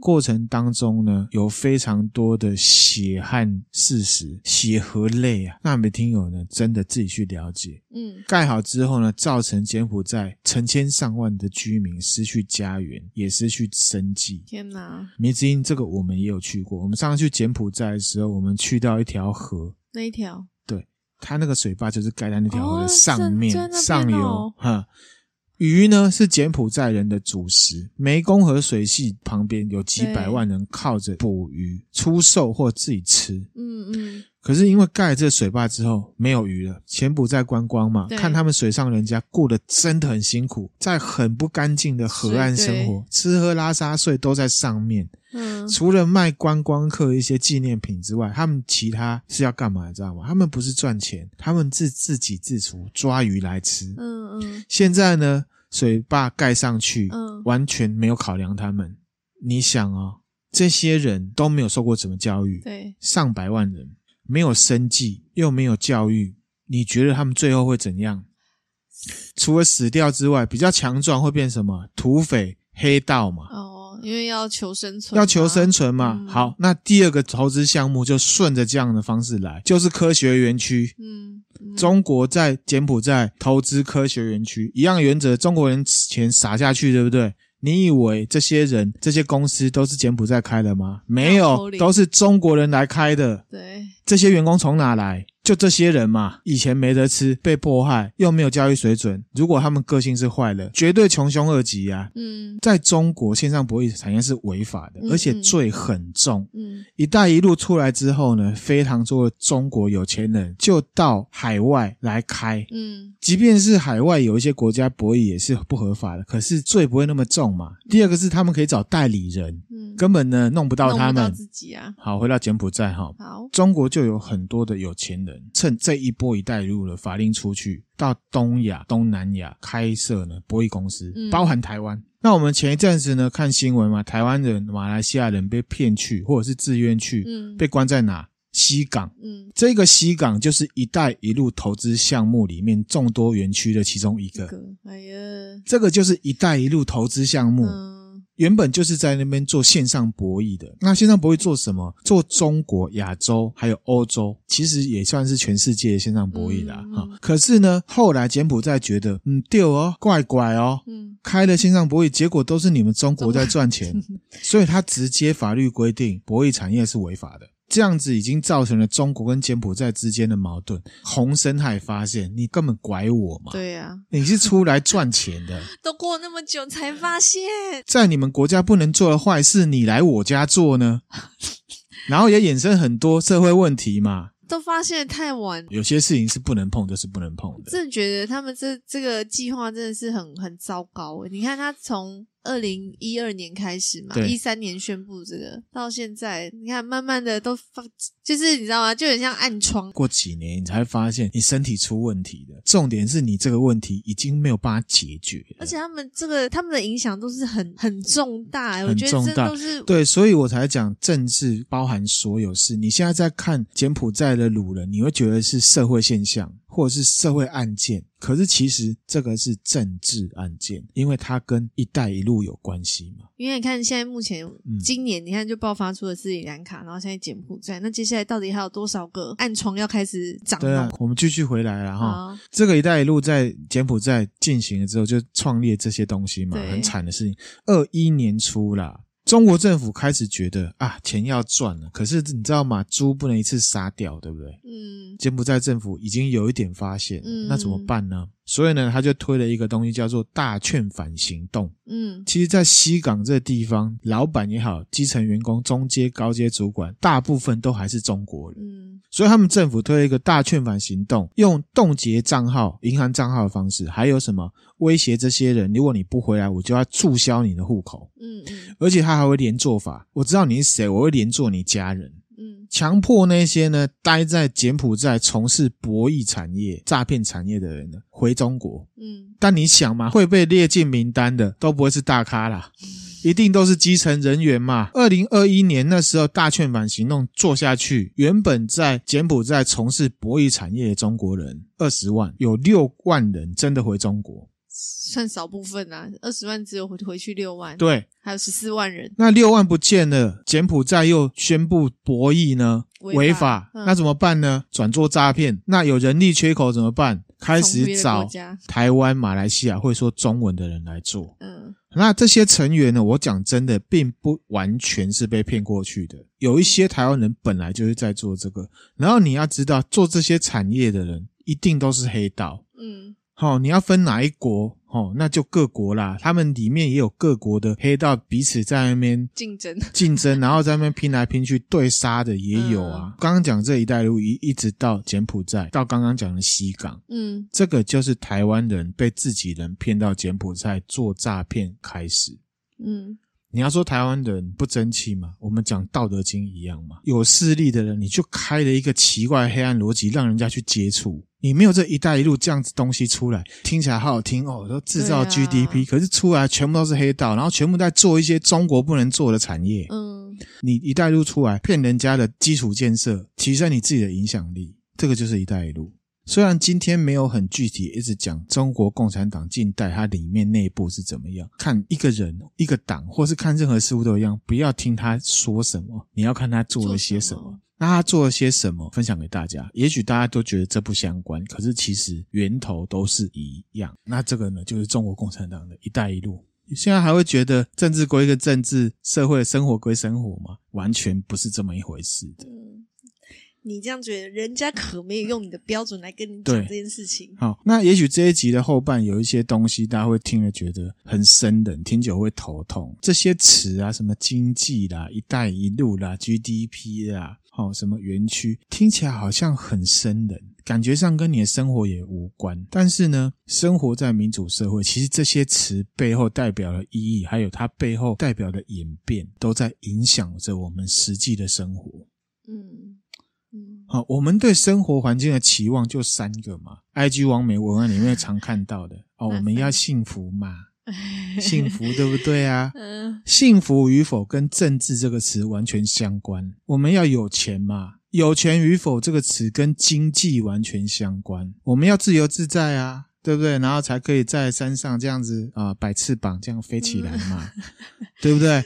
过程当中呢，有非常多的血汗事实，血和泪啊！那我们听友呢，真的自己去了解。嗯，盖好之后呢，造成柬埔寨成千上万的居民失去家园，也失去生计。天哪！明知音这个我们也有去过。我们上次去柬埔寨的时候，我们去到一条河，那一条？对，它那个水坝就是盖在那条河的上面，哦、上游哈。鱼呢是柬埔寨人的主食，湄公河水系旁边有几百万人靠着捕鱼、出售或自己吃。嗯嗯。可是因为盖了这水坝之后没有鱼了，柬埔寨观光嘛，看他们水上人家过得真的很辛苦，在很不干净的河岸生活，吃喝拉撒睡都在上面。嗯，除了卖观光客一些纪念品之外，他们其他是要干嘛？你知道吗？他们不是赚钱，他们是自给自足，抓鱼来吃。嗯嗯。现在呢，水坝盖上去，嗯，完全没有考量他们。你想哦，这些人都没有受过什么教育，对，上百万人。没有生计，又没有教育，你觉得他们最后会怎样？除了死掉之外，比较强壮会变什么？土匪、黑道嘛。哦，因为要求生存，要求生存嘛。嗯、好，那第二个投资项目就顺着这样的方式来，就是科学园区。嗯，嗯，中国在柬埔寨投资科学园区，一样原则，中国人钱撒下去，对不对？你以为这些人、这些公司都是柬埔寨开的吗？没有，都是中国人来开的。对，这些员工从哪来？就这些人嘛，以前没得吃，被迫害，又没有教育水准。如果他们个性是坏的，绝对穷凶恶极啊！嗯，在中国线上博弈产业是违法的，而且罪很重。嗯，一带一路出来之后呢，非常多的中国有钱人就到海外来开。嗯，即便是海外有一些国家博弈也是不合法的，可是罪不会那么重嘛。第二个是他们可以找代理人，嗯，根本呢弄不到他们。弄不到自己啊。好，回到柬埔寨哈。好，中国就有很多的有钱人。趁这一波一带一路的法令出去，到东亚、东南亚开设呢博弈公司，包含台湾。嗯、那我们前一阵子呢看新闻嘛，台湾人、马来西亚人被骗去，或者是自愿去，嗯，被关在哪？西港。嗯，这个西港就是一带一路投资项目里面众多园区的其中一个。哎呀，这个就是一带一路投资项目。嗯原本就是在那边做线上博弈的，那线上博弈做什么？做中国、亚洲还有欧洲，其实也算是全世界的线上博弈啦。哈、嗯，嗯、可是呢，后来柬埔寨觉得，嗯，对哦，怪怪哦，嗯，开了线上博弈，结果都是你们中国在赚钱，所以他直接法律规定博弈产业是违法的。这样子已经造成了中国跟柬埔寨之间的矛盾。洪森海发现，你根本拐我嘛？对呀、啊，你是出来赚钱的。都过那么久才发现，在你们国家不能做的坏事，你来我家做呢？然后也衍生很多社会问题嘛。都发现得太晚，有些事情是不能碰，就是不能碰的。真的觉得他们这这个计划真的是很很糟糕。你看他从。二零一二年开始嘛，一三年宣布这个，到现在你看，慢慢的都发，就是你知道吗？就很像暗疮。过几年你才会发现你身体出问题的，重点是你这个问题已经没有办法解决。而且他们这个他们的影响都是很很重大，很重大，都是对，所以我才讲政治包含所有事。你现在在看柬埔寨的鲁人，你会觉得是社会现象。或者是社会案件，可是其实这个是政治案件，因为它跟“一带一路”有关系嘛。因为你看，现在目前今年，你看就爆发出了斯里兰卡，然后现在柬埔寨，那接下来到底还有多少个暗疮要开始长？对啊，我们继续回来了哈。好这个“一带一路”在柬埔寨进行了之后，就创立这些东西嘛，很惨的事情。二一年初啦。中国政府开始觉得啊，钱要赚了，可是你知道吗？猪不能一次杀掉，对不对？嗯。柬埔寨政府已经有一点发现，嗯，那怎么办呢？所以呢，他就推了一个东西，叫做“大劝返行动”。嗯，其实，在西港这个地方，老板也好，基层员工、中阶、高阶主管，大部分都还是中国人。嗯，所以他们政府推了一个“大劝返行动”，用冻结账号、银行账号的方式，还有什么威胁这些人，如果你不回来，我就要注销你的户口。嗯嗯，而且他还会连坐法，我知道你是谁，我会连坐你家人。嗯，强迫那些呢待在柬埔寨从事博弈产业、诈骗产业的人呢回中国。嗯，但你想嘛，会被列进名单的都不会是大咖啦，一定都是基层人员嘛。二零二一年那时候大劝返行动做下去，原本在柬埔寨从事博弈产业的中国人二十万，有六万人真的回中国。算少部分啊，二十万只有回回去六万，对，还有十四万人。那六万不见了，柬埔寨又宣布博弈呢违法，那怎么办呢？转做诈骗。那有人力缺口怎么办？开始找台湾、马来西亚会说中文的人来做。嗯，那这些成员呢？我讲真的，并不完全是被骗过去的，有一些台湾人本来就是在做这个。然后你要知道，做这些产业的人一定都是黑道。嗯。好、哦，你要分哪一国？哦，那就各国啦。他们里面也有各国的黑道，彼此在那边竞争，竞争，然后在那边拼来拼去对杀的也有啊。刚刚讲这一带一路一一直到柬埔寨，到刚刚讲的西港，嗯，这个就是台湾人被自己人骗到柬埔寨做诈骗开始。嗯，你要说台湾人不争气吗？我们讲《道德经》一样嘛。有势力的人，你就开了一个奇怪的黑暗逻辑，让人家去接触。你没有这一带一路这样子东西出来，听起来好好听哦，都制造 GDP，啊，可是出来全部都是黑道，然后全部在做一些中国不能做的产业。嗯，你一带一路出来骗人家的基础建设，提升你自己的影响力，这个就是一带一路。虽然今天没有很具体一直讲中国共产党近代它里面内部是怎么样，看一个人一个党，或是看任何事物都一样，不要听他说什么，你要看他做了些什么。那他做了些什么？分享给大家。也许大家都觉得这不相关，可是其实源头都是一样。那这个呢，就是中国共产党的一带一路。现在还会觉得政治归一个政治，社会生活归生活吗？完全不是这么一回事的。嗯，你这样觉得，人家可没有用你的标准来跟你讲这件事情。好，那也许这一集的后半有一些东西，大家会听了觉得很生冷，听久会头痛。这些词啊，什么经济啦、一带一路啦、GDP 啦。哦，什么园区听起来好像很生冷，感觉上跟你的生活也无关。但是呢，生活在民主社会，其实这些词背后代表的意义，还有它背后代表的演变，都在影响着我们实际的生活。嗯嗯，好，我们对生活环境的期望就三个嘛，IG 网美文案里面常看到的哦，我们要幸福嘛。幸福对不对啊？嗯，幸福与否跟政治这个词完全相关。我们要有钱嘛？有钱与否这个词跟经济完全相关。我们要自由自在啊，对不对？然后才可以在山上这样子啊，摆翅膀这样飞起来嘛，对不对？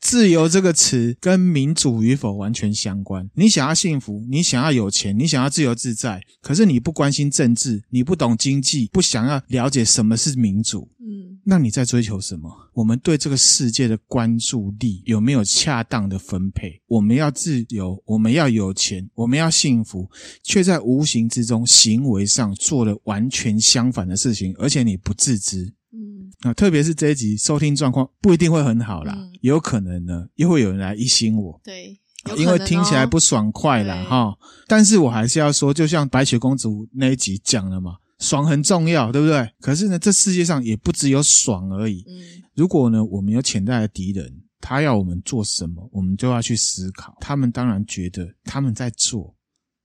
自由这个词跟民主与否完全相关。你想要幸福，你想要有钱，你想要自由自在，可是你不关心政治，你不懂经济，不想要了解什么是民主。嗯那你在追求什么？我们对这个世界的关注力有没有恰当的分配？我们要自由，我们要有钱，我们要幸福，却在无形之中行为上做了完全相反的事情，而且你不自知。嗯，啊，特别是这一集收听状况不一定会很好啦，嗯、有可能呢又会有人来一心我。对，因为听起来不爽快啦。哈。但是我还是要说，就像白雪公主那一集讲了嘛。爽很重要，对不对？可是呢，这世界上也不只有爽而已。嗯，如果呢，我们有潜在的敌人，他要我们做什么，我们就要去思考。他们当然觉得他们在做，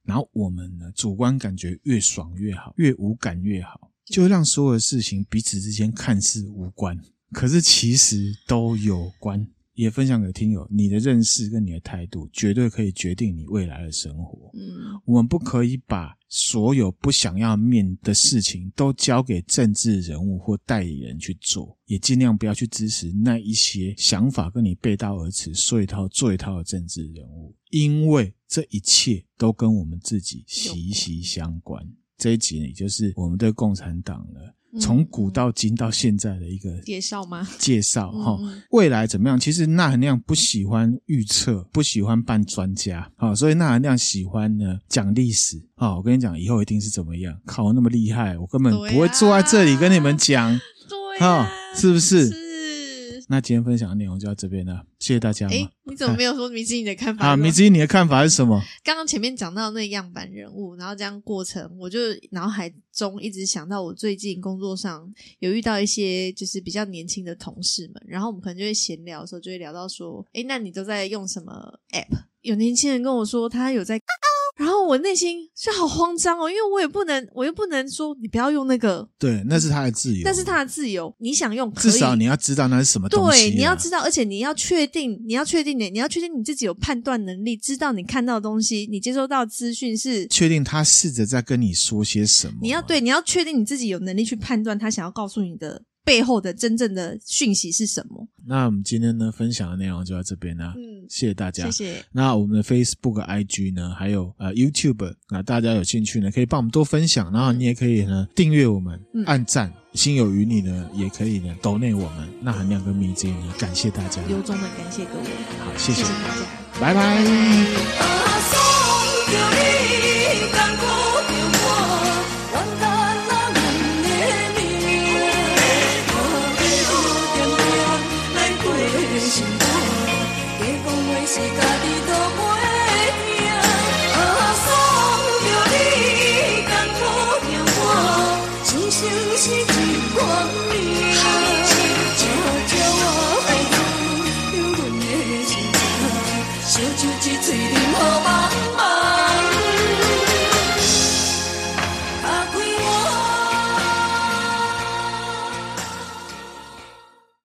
然后我们呢，主观感觉越爽越好，越无感越好，就让所有的事情彼此之间看似无关，可是其实都有关。也分享给听友，你的认识跟你的态度，绝对可以决定你未来的生活。嗯，我们不可以把所有不想要面的事情都交给政治人物或代理人去做，也尽量不要去支持那一些想法跟你背道而驰、说一套做一套的政治人物，因为这一切都跟我们自己息息相关。这一集呢，也就是我们对共产党了从古到今到现在的一个介绍吗？介绍哈，未来怎么样？其实纳含亮不喜欢预测，不喜欢扮专家啊，所以纳含亮喜欢呢讲历史啊。我跟你讲，以后一定是怎么样？靠，那么厉害，我根本不会坐在这里跟你们讲，对啊，是不是？那今天分享的内容就到这边了，谢谢大家。哎，你怎么没有说迷之你的看法？啊，迷之音，你的看法是什么？刚刚前面讲到那样板人物，然后这样过程，我就脑海中一直想到我最近工作上有遇到一些就是比较年轻的同事们，然后我们可能就会闲聊的时候就会聊到说，哎，那你都在用什么 app？有年轻人跟我说他有在。然后我内心是好慌张哦，因为我也不能，我又不能说你不要用那个，对，那是他的自由，那是他的自由，你想用可以，至少你要知道那是什么东西啊。对，你要知道，而且你要确定，你要确定你，你要确定你自己有判断能力，知道你看到的东西，你接收到的资讯是确定他试着在跟你说些什么。你要对，你要确定你自己有能力去判断他想要告诉你的。背后的真正的讯息是什么？那我们今天呢，分享的内容就到这边啦。嗯，谢谢大家，谢谢。那我们的 Facebook、IG 呢，还有呃 YouTube，那大家有兴趣呢，可以帮我们多分享，然后你也可以呢订阅我们，嗯、按赞，心有余力呢，也可以呢抖内我们。那含量跟迷之音呢，感谢大家，由衷的感谢各位。好，谢谢，谢谢大家，拜拜。música.